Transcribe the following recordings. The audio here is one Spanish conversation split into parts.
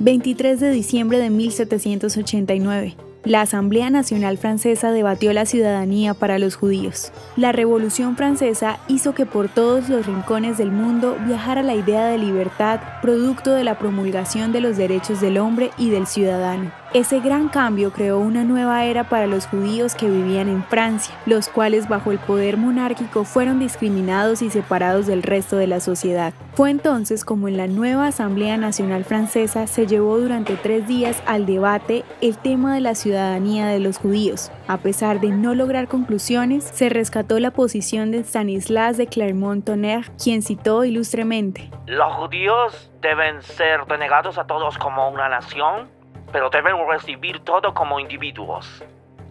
23 de diciembre de 1789. La Asamblea Nacional Francesa debatió la ciudadanía para los judíos. La Revolución Francesa hizo que por todos los rincones del mundo viajara la idea de libertad, producto de la promulgación de los derechos del hombre y del ciudadano. Ese gran cambio creó una nueva era para los judíos que vivían en Francia, los cuales bajo el poder monárquico fueron discriminados y separados del resto de la sociedad. Fue entonces como en la nueva Asamblea Nacional Francesa se llevó durante tres días al debate el tema de la ciudadanía de los judíos. A pesar de no lograr conclusiones, se rescató la posición de Stanislas de Clermont-Tonnerre, quien citó ilustremente: Los judíos deben ser denegados a todos como una nación pero deben recibir todo como individuos.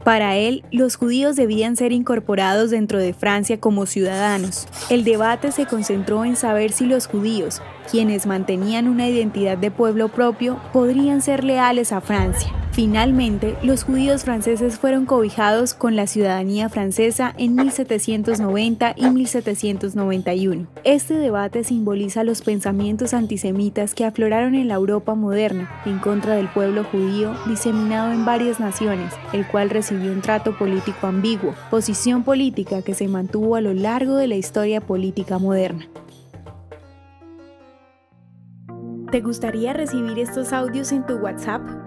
Para él, los judíos debían ser incorporados dentro de Francia como ciudadanos. El debate se concentró en saber si los judíos, quienes mantenían una identidad de pueblo propio, podrían ser leales a Francia. Finalmente, los judíos franceses fueron cobijados con la ciudadanía francesa en 1790 y 1791. Este debate simboliza los pensamientos antisemitas que afloraron en la Europa moderna en contra del pueblo judío diseminado en varias naciones, el cual recibió un trato político ambiguo, posición política que se mantuvo a lo largo de la historia política moderna. ¿Te gustaría recibir estos audios en tu WhatsApp?